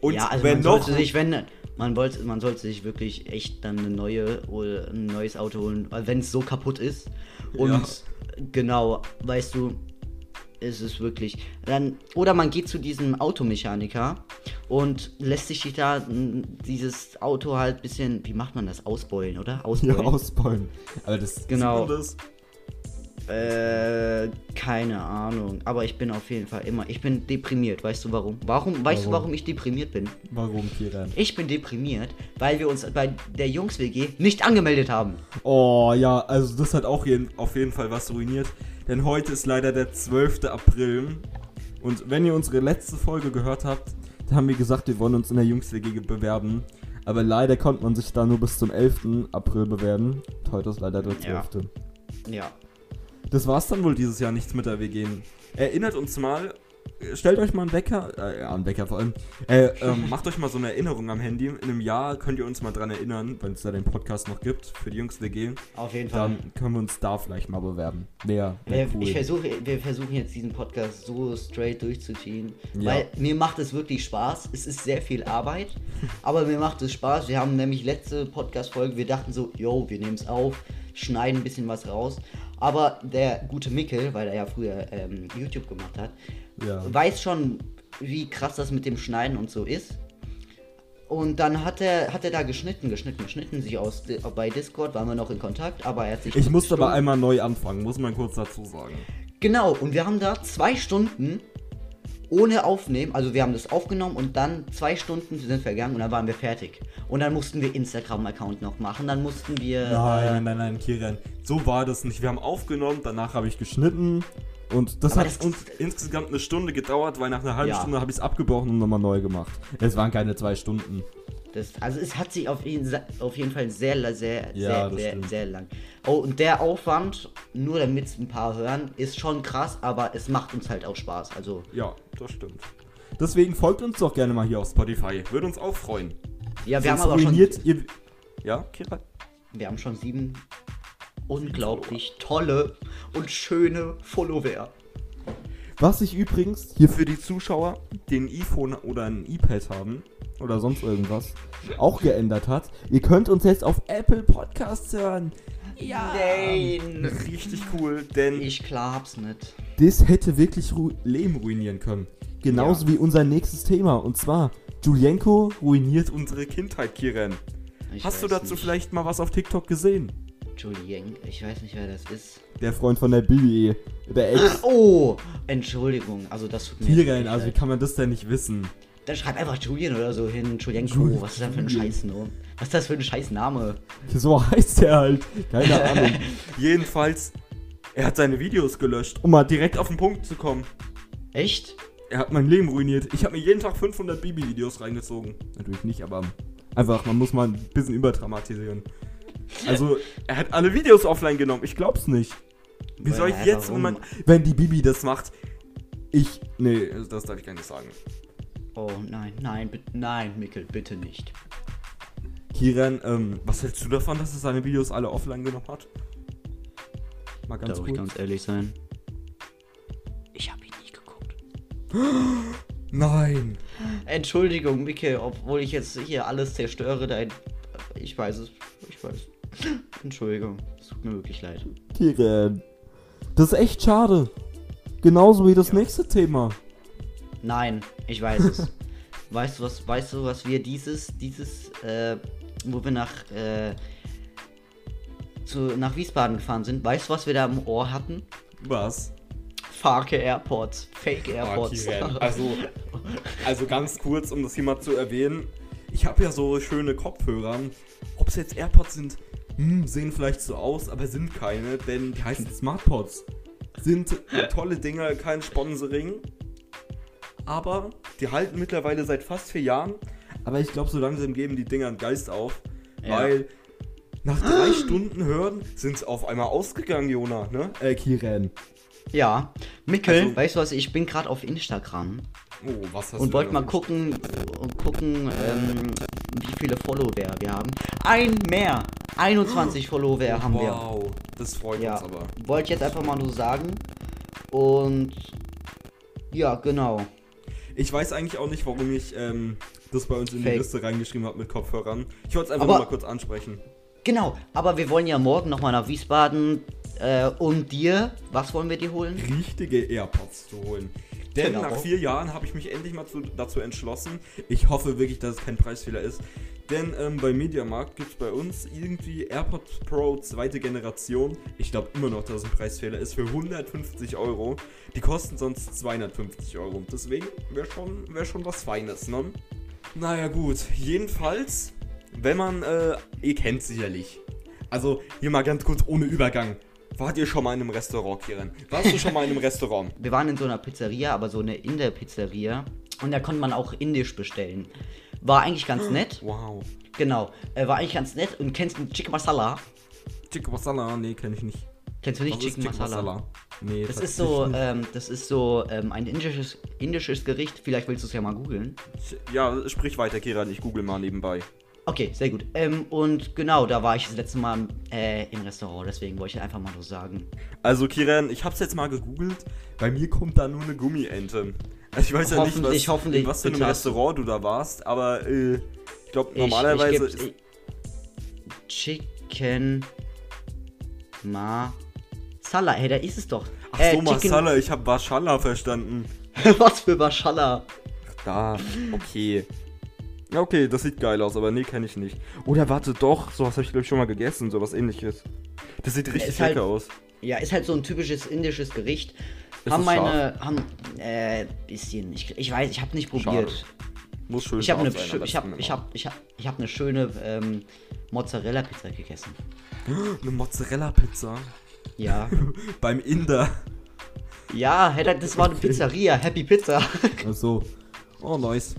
Und ja, also wenn man noch. sollte sich, wenn. Man, wollte, man sollte sich wirklich echt dann eine neue oder ein neues Auto holen, wenn es so kaputt ist. Und Ja. genau, weißt du, ist es wirklich. Dann, oder man geht zu diesem Automechaniker und lässt sich da dieses Auto halt ein bisschen, wie macht man das? Ausbeulen, oder? ja, Ausbeulen. ausbeulen. Aber das Genau. sieht man das? Äh, keine Ahnung. Aber ich bin auf jeden Fall immer. Ich bin deprimiert. Weißt du warum? Warum? Weißt du, Warum? warum ich deprimiert bin? Warum, Kiran? Ich bin deprimiert, weil wir uns bei der Jungs-WG nicht angemeldet haben. Oh ja, also das hat auch jeden, auf jeden Fall was ruiniert. Denn heute ist leider der 12. April. Und wenn ihr unsere letzte Folge gehört habt, da haben wir gesagt, wir wollen uns in der Jungs-WG bewerben. Aber leider konnte man sich da nur bis zum 11. April bewerben. Und heute ist leider der 12. Ja. Ja. Das war's dann wohl dieses Jahr nichts mit der WG. Erinnert uns mal, stellt euch mal einen Wecker, äh, ja, einen Wecker vor allem. Äh, ähm, macht euch mal so eine Erinnerung am Handy. In einem Jahr könnt ihr uns mal dran erinnern, wenn es da den Podcast noch gibt für die Jungs WG. Auf jeden Fall. Dann können wir uns da vielleicht mal bewerben. Wäre wär Wir, cool. ich versuche, wir versuchen jetzt diesen Podcast so straight durchzuziehen, Ja. weil mir macht es wirklich Spaß. Es ist sehr viel Arbeit, aber mir macht es Spaß. Wir haben nämlich letzte Podcast-Folge, wir dachten so, yo, wir nehmen es auf, schneiden ein bisschen was raus. Aber der gute Mickel, weil er ja früher ähm, YouTube gemacht hat, Ja. weiß schon, wie krass das mit dem Schneiden und so ist. Und dann hat er, hat er da geschnitten, geschnitten, geschnitten, sich aus bei Discord waren wir noch in Kontakt, aber er hat sich. Ich musste aber einmal neu anfangen, muss man kurz dazu sagen. Genau, und wir haben da zwei Stunden ohne Aufnehmen, also wir haben das aufgenommen und dann zwei Stunden sind vergangen und dann waren wir fertig. Und dann mussten wir Instagram-Account noch machen, dann mussten wir. Nein, äh, nein, nein, nein, Kiran. So war das nicht. Wir haben aufgenommen, danach habe ich geschnitten. Und das Aber hat das- uns insgesamt eine Stunde gedauert, weil nach einer halben Ja. Stunde habe ich es abgebrochen und nochmal neu gemacht. Es waren keine zwei Stunden. Das, also es hat sich auf jeden, auf jeden Fall sehr, la- sehr, Ja, sehr, sehr, sehr lang. Oh, und der Aufwand, nur damit es ein paar hören, ist schon krass, aber es macht uns halt auch Spaß. Also, Ja, das stimmt. Deswegen folgt uns doch gerne mal hier auf Spotify. Würde uns auch freuen. ja, wir haben Sonst aber schon, ihr. Ja, Kiran? wir haben schon sieben unglaublich tolle und schöne Follower. Was ich übrigens hier für die Zuschauer, die ein iPhone oder ein iPad haben oder sonst irgendwas, auch geändert hat. Ihr könnt uns jetzt auf Apple Podcasts hören. Ja. Nein. Richtig cool, denn Ich glaub's nicht. das hätte wirklich ru Leben ruinieren können. Genauso Ja. wie unser nächstes Thema. Und zwar, Julienko ruiniert unsere Kindheit, Kiran. Ich Hast du dazu nicht. vielleicht mal was auf TikTok gesehen? Julien, ich weiß nicht, wer das ist. Der Freund von der Bibi, der Ex. Oh, Entschuldigung. Also das tut mir wirklich also wie kann man das denn nicht wissen? Dann schreib einfach Julian oder so hin. Julienko. Julian. Was ist das für ein Scheißname? Was ist das für ein Scheißname? So heißt er halt. Keine Ahnung. Jedenfalls, Er hat seine Videos gelöscht, um mal direkt auf den Punkt zu kommen. Echt? Er hat mein Leben ruiniert. Ich habe mir jeden Tag 500 Bibi-Videos reingezogen. Natürlich nicht, aber einfach, man muss mal ein bisschen überdramatisieren. Also, er hat alle Videos offline genommen. Ich glaub's nicht. Wie soll ich jetzt, wenn, man, wenn die Bibi das macht? Ich. Nee, das darf ich gar nicht sagen. Oh nein, nein, bitte, nein, Mikkel, bitte nicht. Kiran, ähm, was hältst du davon, dass er seine Videos alle offline genommen hat? Mal ganz Darf ich kurz. ganz ehrlich sein? Ich habe ihn nie geguckt. Nein. Entschuldigung, Mikkel, obwohl ich jetzt hier alles zerstöre, dein. Ich weiß es. Ich weiß. Entschuldigung, es tut mir wirklich leid. Kiran. Das ist echt schade. Genauso wie das nächste Thema. Nein, ich weiß es. weißt du was, weißt du, was wir dieses, dieses, äh, wo wir nach, äh, zu, nach Wiesbaden gefahren sind, weißt du, was wir da im Ohr hatten? Was? Fake Airports, Fake Airports. Also, also ganz kurz, um das hier mal zu erwähnen. Ich habe ja so schöne Kopfhörer. Ob es jetzt AirPods sind, hm, sehen vielleicht so aus, aber sind keine, denn die heißen SmartPods. Sind tolle Dinger, kein Sponsoring. Aber die halten mittlerweile seit fast vier Jahren. Aber ich glaube, so langsam geben die Dinger einen Geist auf. Ja. Weil nach drei Stunden Hören sind sie auf einmal ausgegangen, Jona, ne? Äh, Kiran. ja, Mikkel, Also- weißt du was, ich bin gerade auf Instagram Oh, was hast und wollte mal gucken und gucken, ähm, wie viele Follower wir haben. Ein mehr! 21 Follower haben wir. Wow, das freut Ja, uns aber. wollte ich jetzt einfach mal nur sagen. Und ja, genau. Ich weiß eigentlich auch nicht, warum ich ähm, das bei uns in die Fake. Liste reingeschrieben habe mit Kopfhörern. Ich wollte es einfach Aber- mal kurz ansprechen. Genau, aber wir wollen ja morgen nochmal nach Wiesbaden. Äh, und dir, was wollen wir dir holen? Richtige AirPods zu holen. Denn Genau. nach vier Jahren habe ich mich endlich mal zu, dazu entschlossen. Ich hoffe wirklich, dass es kein Preisfehler ist. Denn ähm, bei Mediamarkt gibt es bei uns irgendwie AirPods Pro zweite Generation. Ich glaube immer noch, dass es ein Preisfehler ist für 150 Euro. Die kosten sonst 250 Euro. Deswegen wäre schon, wär schon was Feines, ne? Naja gut, jedenfalls, wenn man, äh, ihr kennt sicherlich. Also hier mal ganz kurz ohne Übergang. Wart ihr schon mal in einem Restaurant, Kiran? Warst du schon mal in einem Restaurant? Wir waren in so einer Pizzeria, aber so eine Inder-Pizzeria. Und da konnte man auch indisch bestellen. War eigentlich ganz nett. Wow. Genau, äh, war eigentlich ganz nett. Und kennst du Chicken Masala? Chicken Masala? Nee, kenne ich nicht. Kennst du nicht ist Chicken, Masala? Nee, Das ist so, ähm, das ist so ähm, ein indisches, indisches Gericht. Vielleicht willst du es ja mal googeln. Ja, sprich weiter, Kiran. Ich google mal nebenbei. Okay, sehr gut. Ähm, und genau, da war ich das letzte Mal äh, im Restaurant, deswegen wollte ich einfach mal nur sagen. Also, Kiran, ich hab's jetzt mal gegoogelt. Bei mir kommt da nur eine Gummiente. Also, ich weiß ja nicht, was, Hoffentlich, was für du- Restaurant du da warst, aber äh, ich glaube, normalerweise ich, ist. ich, Chicken Masala. Hey, da ist es doch. Ach Äh, so, Masala, ich habe Waschalla verstanden. Was für Mashallah. Da, okay. Ja, okay, das sieht geil aus, aber nee, kenne ich nicht. Oder warte, doch, sowas habe ich glaube ich schon mal gegessen, sowas ähnliches. Das sieht richtig ist halt- lecker aus. Ja, ist halt so ein typisches indisches Gericht. Ist haben meine, haben, äh, bisschen, ich, ich weiß, ich habe nicht probiert. Schade. Muss schön Ich habe eine, scharf sein, schö- ich hab, ich hab, ich hab, ich hab eine schöne ähm, Mozzarella-Pizza gegessen. Eine Mozzarella-Pizza Ja. beim Inder. ja, das war eine Pizzeria, Happy Pizza. Ach so. Oh, nice.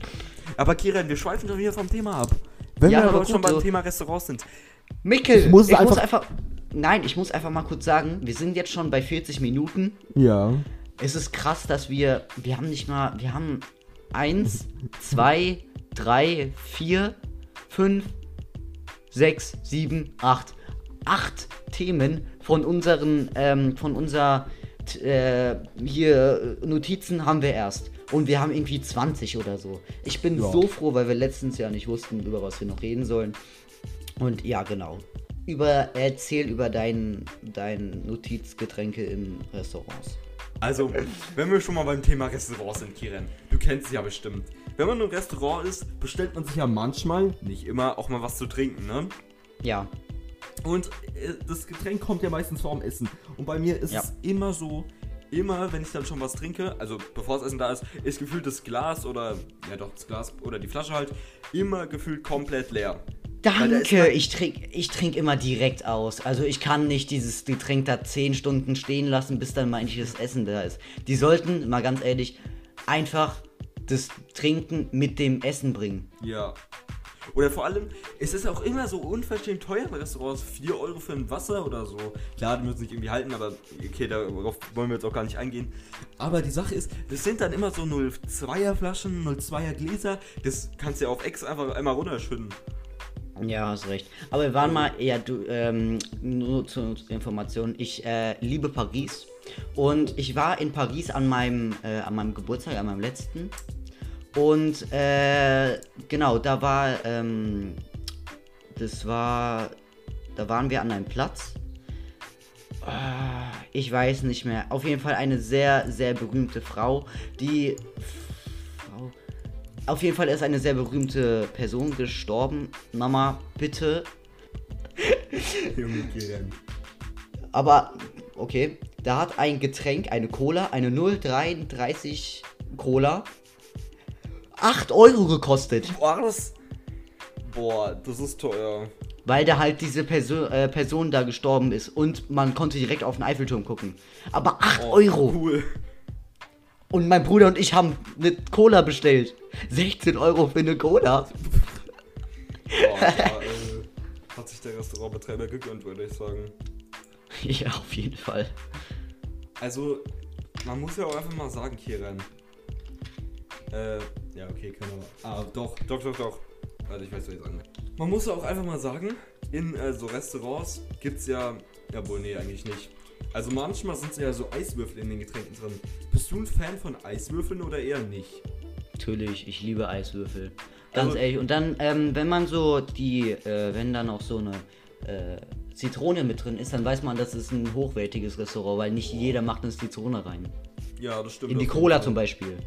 Aber Kiran, wir schweifen schon wieder vom Thema ab. Wenn Ja, wir aber schon beim so- Thema Restaurants sind. Mikkel, Ich muss ich einfach- muss einfach. Nein, ich muss einfach mal kurz sagen, wir sind jetzt schon bei 40 Minuten. Ja. Es ist krass, dass wir. Wir haben nicht mal. Wir haben eins, zwei, drei, vier, fünf, sechs, sieben, acht. Acht Themen von unseren, ähm, von unserer äh, hier Notizen haben wir erst. Und wir haben irgendwie 20 oder so. Ich bin Ja. so froh, weil wir letztens ja nicht wussten, über was wir noch reden sollen. Und ja, genau. Über, erzähl über dein, dein Notizgetränke in Restaurants. Also, wenn wir schon mal beim Thema Restaurants sind, Kiran, du kennst es ja bestimmt. Wenn man im Restaurant ist, bestellt man sich ja manchmal, nicht immer, auch mal was zu trinken, ne? Ja. Und äh, das Getränk kommt ja meistens vorm Essen. Und bei mir ist Ja. es immer so, immer wenn ich dann schon was trinke, also bevor das Essen da ist, ist gefühlt das Glas oder, ja doch, das Glas oder die Flasche halt, immer gefühlt komplett leer. Danke, ich trinke ich trink immer direkt aus. Also ich kann nicht dieses Getränk da 10 Stunden stehen lassen, bis dann mal endlich das Essen da ist. Die sollten, mal ganz ehrlich, einfach das Trinken mit dem Essen bringen. Ja. Oder vor allem, es ist auch immer so unverschämt teuer in Restaurants. 4 Euro für ein Wasser oder so. Klar, die müssen sich irgendwie halten, aber okay, darauf wollen wir jetzt auch gar nicht eingehen. Aber die Sache ist, das sind dann immer so 0,2er Flaschen, 0,2er Gläser. Das kannst du ja auf Ex einfach einmal runterschütten. Ja, hast recht. Aber wir waren mal, ja, du, ähm, nur zur Information, ich äh, liebe Paris. Und ich war in Paris an meinem, äh, an meinem Geburtstag, an meinem letzten. Und äh, genau, da war, ähm, das war, da waren wir an einem Platz. Ah, Ich weiß nicht mehr. Auf jeden Fall eine sehr, sehr berühmte Frau, die Frau. Auf jeden Fall ist eine sehr berühmte Person gestorben. Mama, bitte. Aber, okay. Da hat ein Getränk, eine Cola, eine 0,33 Cola, 8 Euro gekostet. Boah, das. Boah, das ist teuer. Weil da halt diese Perso äh, Person da gestorben ist und man konnte direkt auf den Eiffelturm gucken. Aber 8 Oh, Euro. Cool. Und mein Bruder und ich haben eine Cola bestellt. 16 Euro für eine Cola. Boah, da, äh, hat sich der Restaurantbetreiber gegönnt, würde ich sagen. Ja, auf jeden Fall. Also, man muss ja auch einfach mal sagen, Kiran. Äh, ja, okay, kann aber. Ah, doch, doch, doch, doch. Warte, ich weiß, was ich sagen will. Man muss ja auch einfach mal sagen, in äh, so Restaurants gibt's ja. Ja, wohl, nee, eigentlich nicht. Also manchmal sind ja so Eiswürfel in den Getränken drin. Bist du ein Fan von Eiswürfeln oder eher nicht? Natürlich, ich liebe Eiswürfel. Ganz Also- ehrlich. Und dann, ähm, wenn man so die, äh, wenn dann auch so eine äh, Zitrone mit drin ist, dann weiß man, das ist ein hochwertiges Restaurant, weil nicht jeder macht eine Zitrone rein. Ja, das stimmt. In die Cola zum Beispiel.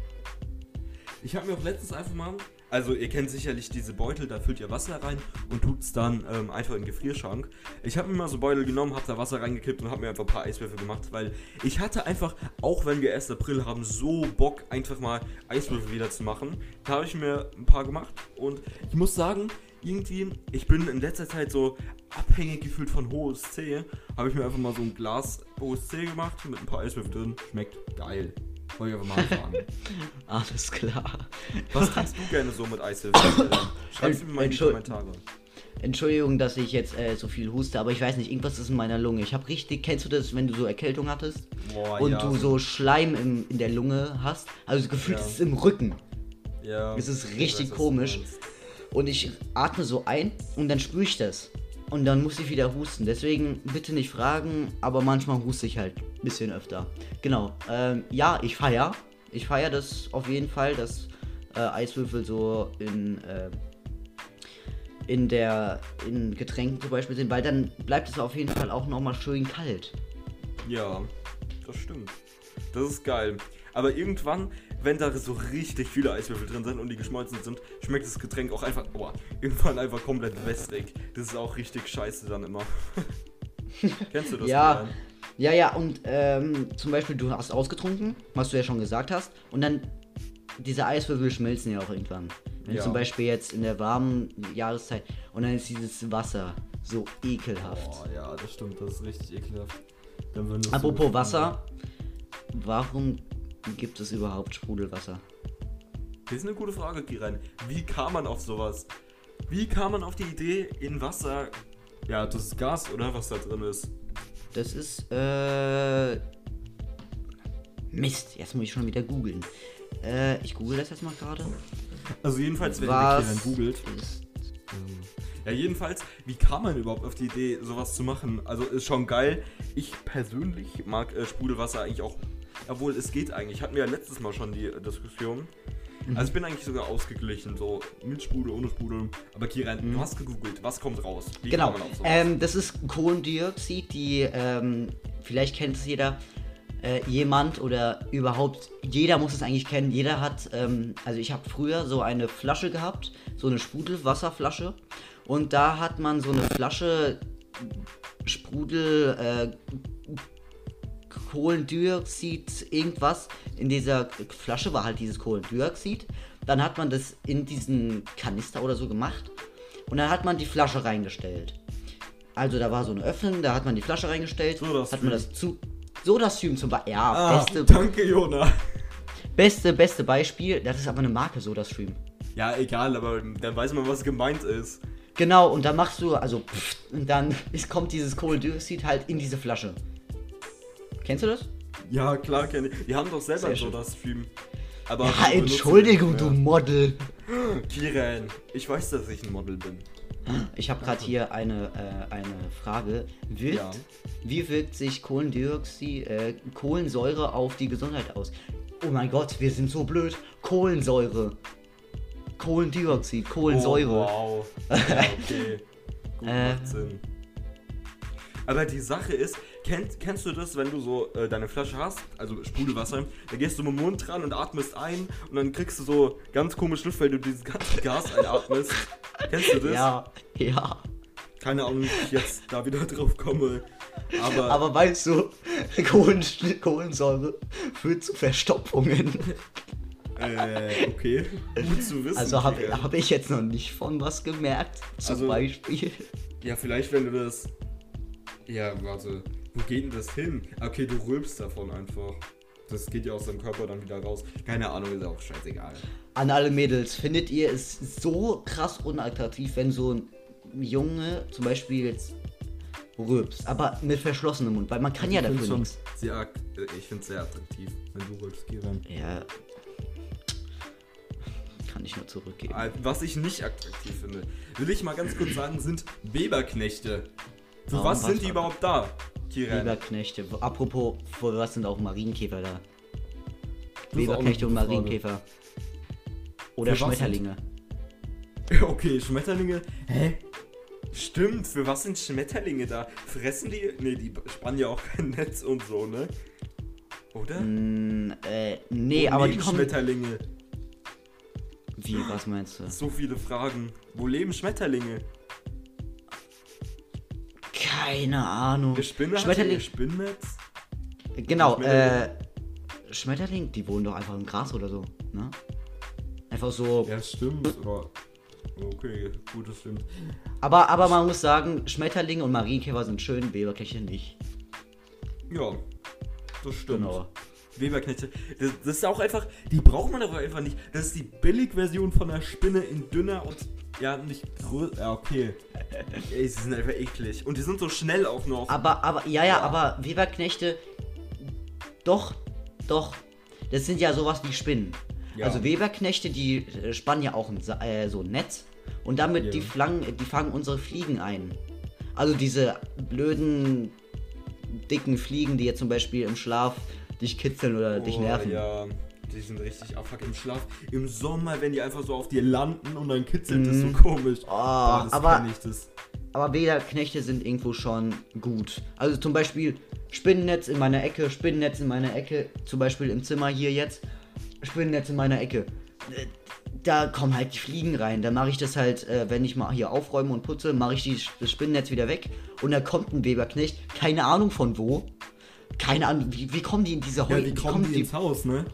Ich habe mir auch letztens einfach mal, also ihr kennt sicherlich diese Beutel, da füllt ihr Wasser rein und tut's dann ähm, einfach in den Gefrierschrank. Ich habe mir mal so Beutel genommen, habe da Wasser reingekippt und habe mir einfach ein paar Eiswürfel gemacht, weil ich hatte einfach, auch wenn wir 1. April haben, so Bock, einfach mal Eiswürfel wieder zu machen. Da habe ich mir ein paar gemacht und ich muss sagen, irgendwie, ich bin in letzter Zeit so abhängig gefühlt von OSC. Habe ich mir einfach mal so ein Glas OSC gemacht mit ein paar Eiswürfel drin. Schmeckt geil. Wollte ich einfach mal sagen. Alles klar. Was trinkst du gerne so mit Eiswürfeln? Schreib's mir mal in die Kommentare. Entschuldigung, dass ich jetzt äh, so viel huste, aber ich weiß nicht, irgendwas ist in meiner Lunge. Ich habe richtig, kennst du das, wenn du so Erkältung hattest Boah, und ja, du so Schleim im, in der Lunge hast? Also gefühlt Ja. ist es im Rücken. Ja, Es ist ich richtig weiß, komisch. Und ich atme so ein und dann spüre ich das. Und dann muss ich wieder husten. Deswegen bitte nicht fragen, aber manchmal huste ich halt ein bisschen öfter. Genau. Ähm, ja, ich feier. Ich feier das auf jeden Fall, dass äh, Eiswürfel so in, äh, in der in Getränken zum Beispiel sind, weil dann bleibt es auf jeden Fall auch nochmal schön kalt. Ja, das stimmt. Das ist geil. Aber irgendwann, wenn da so richtig viele Eiswürfel drin sind und die geschmolzen sind, schmeckt das Getränk auch einfach, boah, irgendwann einfach komplett wässrig. Das ist auch richtig scheiße dann immer. Kennst du das? Ja. Ja, ja, und ähm, zum Beispiel, du hast ausgetrunken, was du ja schon gesagt hast, und dann diese Eiswürfel schmelzen ja auch irgendwann. Wenn Ja. zum Beispiel jetzt in der warmen Jahreszeit und dann ist dieses Wasser so ekelhaft. Boah, ja, das stimmt, das ist richtig ekelhaft. Das so- Apropos Wasser, warum gibt es überhaupt Sprudelwasser? Das ist eine gute Frage, Kiran. Wie kam man auf sowas? Wie kam man auf die Idee, in Wasser. Ja, das ist Gas, oder? Was da drin ist. Das ist, äh. Mist, jetzt muss ich schon wieder googeln. Äh, ich google das jetzt mal gerade. Also, jedenfalls, wenn ihr Kiran googelt. ist Ja, jedenfalls, wie kam man überhaupt auf die Idee, sowas zu machen? Also, ist schon geil. Ich persönlich mag äh, Sprudelwasser eigentlich auch. Obwohl, es geht eigentlich. Hatten wir ja letztes Mal schon die Diskussion. Also, ich bin eigentlich sogar ausgeglichen, so mit Sprudel, ohne Sprudel. Aber Kiran, du hast gegoogelt. Was kommt raus? Wie Genau. Ähm, das ist Kohlendioxid, die, ähm, vielleicht kennt es jeder, äh, jemand oder überhaupt, jeder muss es eigentlich kennen. Jeder hat, ähm, also ich habe früher so eine Flasche gehabt, so eine Sprudelwasserflasche. Und da hat man so eine Flasche Sprudel, äh, Kohlendioxid, irgendwas. In dieser Flasche war halt dieses Kohlendioxid. Dann hat man das in diesen Kanister oder so gemacht. Und dann hat man die Flasche reingestellt. Also da war so eine Öffnung, da hat man die Flasche reingestellt, Soda hat man das zu. So das Stream zum Beispiel. Ja, Ah, beste, danke, Jona. beste, beste Beispiel. Das ist aber eine Marke, so das Stream. Ja, egal, aber dann weiß man, was gemeint ist. Genau, und dann machst du, also, pff, und dann ist, kommt dieses Kohlendioxid halt in diese Flasche. Kennst du das? Ja, klar, kenne ich. Die haben doch selber Sehr so schön. das Stream. Aber Ja, Entschuldigung, du. Model. Kiran, ich weiß, dass ich ein Model bin. Ich habe gerade hier eine, äh, eine Frage. Wirkt, Ja. Wie wirkt sich Kohlendioxid, äh, Kohlensäure auf die Gesundheit aus? Oh mein Gott, wir sind so blöd. Kohlensäure. Kohlendioxid, Kohlensäure. Oh, wow. Ja, okay. Gut, Äh. macht Sinn. Aber die Sache ist, kennst, kennst du das, wenn du so äh, deine Flasche hast, also Sprudelwasser, da gehst du mit dem Mund dran und atmest ein und dann kriegst du so ganz komisch Luft, weil du dieses ganze Gas einatmest. kennst du das? Ja, ja. Keine Ahnung, wie ich jetzt da wieder drauf komme. Aber, Aber weißt du, Kohlen, Kohlensäure führt zu Verstopfungen. äh, okay. Gut zu wissen. Also habe hab ich jetzt noch nicht von was gemerkt. Zum Also- Beispiel. Ja, vielleicht wenn du das. Ja, warte. Wo geht denn das hin? Okay, du rülpst davon einfach. Das geht ja aus deinem Körper dann wieder raus. Keine Ahnung, ist auch scheißegal. An alle Mädels, findet ihr es so krass unattraktiv, wenn so ein Junge zum Beispiel jetzt rülpst, aber mit verschlossenem Mund, weil man kann ja ich find's dafür nichts. sehr, äh, ich finde sehr attraktiv, wenn du rülpst, Kiran. Ja. Kann ich nur zurückgeben. Was ich nicht attraktiv finde, will ich mal ganz kurz sagen, sind Weberknechte. Für Warum was sind die überhaupt da, Kiran? Weberknechte. Apropos, für was sind auch Marienkäfer da? Weberknechte und. Marienkäfer. Oder Für Schmetterlinge. Okay, Schmetterlinge. Hä? Stimmt, für was sind Schmetterlinge da? Fressen die? Ne, die spannen ja auch kein Netz und so, ne? Oder? Mm, äh, nee, Wo aber die kommen. Schmetterlinge. Wie, was meinst du? So viele Fragen. Wo leben Schmetterlinge? Keine Ahnung. Eine Spinne hat Schmetterling. ihr Spinnnetz? Genau, Schmetterling. äh. Schmetterling, die wohnen doch einfach im Gras oder so, ne? Einfach so. Ja, stimmt. Aber okay, gut, das stimmt. Aber, aber man muss sagen, Schmetterlinge und Marienkäfer sind schön, Weberknechte nicht. Ja, das stimmt. Genau. Weberknechte. Das, das ist auch einfach, die braucht man aber einfach nicht. Das ist die Billigversion von der Spinne in dünner und ja, nicht größer. Ja, okay. Ey, sie sind einfach eklig. Und die sind so schnell auch noch. Aber, aber, ja, ja, aber Weberknechte. Doch, doch. Das sind ja sowas wie Spinnen. Ja. Also Weberknechte, die äh, spannen ja auch ein, äh, so ein Netz. Und damit Ja. die, Flangen, die fangen unsere Fliegen ein. Also diese blöden, dicken Fliegen, die jetzt zum Beispiel im Schlaf dich kitzeln oder dich Oh, nerven. Ja, die sind richtig abfuck im Schlaf. Im Sommer, wenn die einfach so auf dir landen und dann kitzelt es so komisch. Oh, Boah, das aber- ich das. Aber Weberknechte sind irgendwo schon gut. Also zum Beispiel Spinnennetz in meiner Ecke, Spinnennetz in meiner Ecke, zum Beispiel im Zimmer hier jetzt, Spinnennetz in meiner Ecke. Da kommen halt die Fliegen rein. Dann mache ich das halt, äh, wenn ich mal hier aufräume und putze, mache ich die, das Spinnennetz wieder weg. Und da kommt ein Weberknecht, keine Ahnung von wo. Keine Ahnung, wie, wie kommen die in diese Ja, Häuser? die kommen die ins Haus, ne?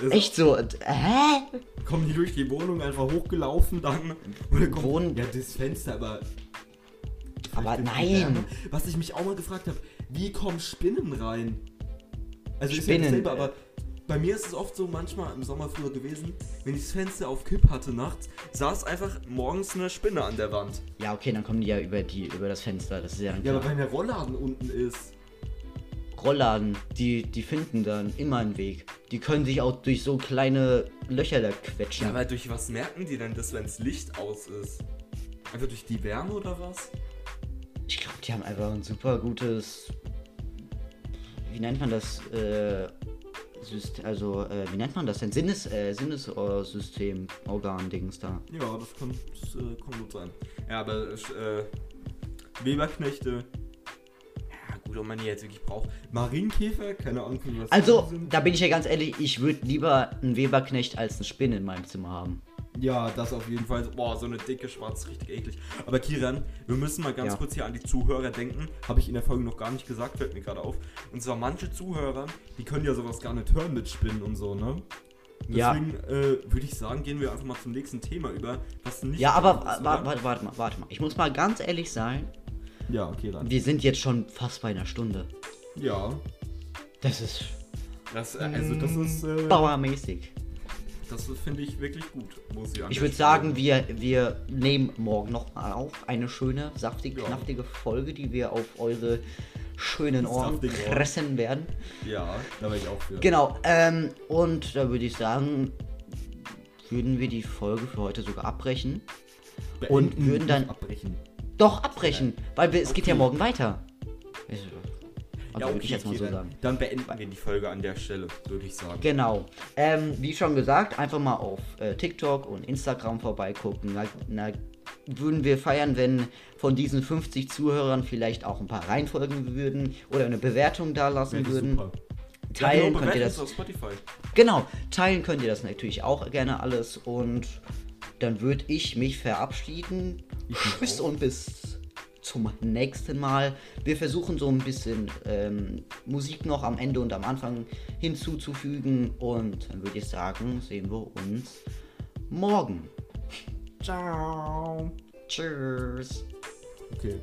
Das- Echt so, hä? Kommen die durch die Wohnung einfach hochgelaufen dann? Oder kommt, Wohnen- Ja, das Fenster, aber. Aber nein. Was ich mich auch mal gefragt habe, wie kommen Spinnen rein? Also ist ja Spinnen, dasselbe, äh, aber bei mir ist es oft so manchmal im Sommer früher gewesen, wenn ich das Fenster auf Kipp hatte nachts, saß einfach morgens eine Spinne an der Wand. Ja, okay, dann kommen die ja über, die, über das Fenster. Das ist ja dann Ja, aber wenn der Rollladen unten ist. Rollladen, die, die finden dann immer einen Weg. Die können sich auch durch so kleine Löcher da quetschen. Ja, aber durch was merken die denn das, wenn das Licht aus ist? Einfach durch die Wärme oder was? ich glaube, die haben einfach ein super gutes. Wie nennt man das? Äh, Syst also, äh, wie nennt man das denn? Sinnes, äh, Sinnessystem, Organ-Dings da. Ja, das kann, das, äh, kann gut sein. Ja, aber äh, Weberknechte. Ja, gut, ob man die jetzt wirklich braucht. Marienkäfer, keine Ahnung, was Also, die sind. da bin ich ja ganz ehrlich, ich würde lieber einen Weberknecht als eine Spinne in meinem Zimmer haben. Ja, das auf jeden Fall. Boah, so eine dicke Schwarz, richtig eklig. Aber Kiran, wir müssen mal ganz Ja. kurz hier an die Zuhörer denken. Habe ich in der Folge noch gar nicht gesagt, fällt mir gerade auf. Und zwar manche Zuhörer, die können ja sowas gar nicht hören mit Spinnen und so, ne? Ja. Deswegen äh, würde ich sagen, gehen wir einfach mal zum nächsten Thema über, was nicht. Ja, aber ist, warte mal, warte mal. Ich muss mal ganz ehrlich sein, Ja, okay, dann. wir sind jetzt schon fast bei einer Stunde. Ja. Das ist Das, äh, also das ist. Äh, bauermäßig. das finde ich wirklich gut, muss ich an Ich würde sagen, wir, wir nehmen morgen nochmal auf. Eine schöne, saftige, Ja. knaftige Folge, die wir auf eure schönen Ohren pressen werden. Ja, da wäre ich auch für. Genau, ähm, und da würde ich sagen, würden wir die Folge für heute sogar abbrechen. Beenden, und würden dann- abbrechen. Doch, abbrechen, weil wir, es geht ja Okay. morgen weiter. Also Ja, würde ich jetzt mal okay, so dann, sagen. dann beenden wir die Folge an der Stelle, würde ich sagen. Genau. Ähm, wie schon gesagt, einfach mal auf äh, TikTok und Instagram vorbeigucken. Na, na, würden wir feiern, wenn von diesen 50 Zuhörern vielleicht auch ein paar reinfolgen würden oder eine Bewertung da lassen würden. super. Teilen ja, könnt ihr das. auf Spotify. Genau, teilen könnt ihr das natürlich auch gerne alles und dann würde ich mich verabschieden. Tschüss und bis zum nächsten Mal. Wir versuchen so ein bisschen ähm, Musik noch am Ende und am Anfang hinzuzufügen und dann würde ich sagen, sehen wir uns morgen. Ciao. Tschüss. Okay.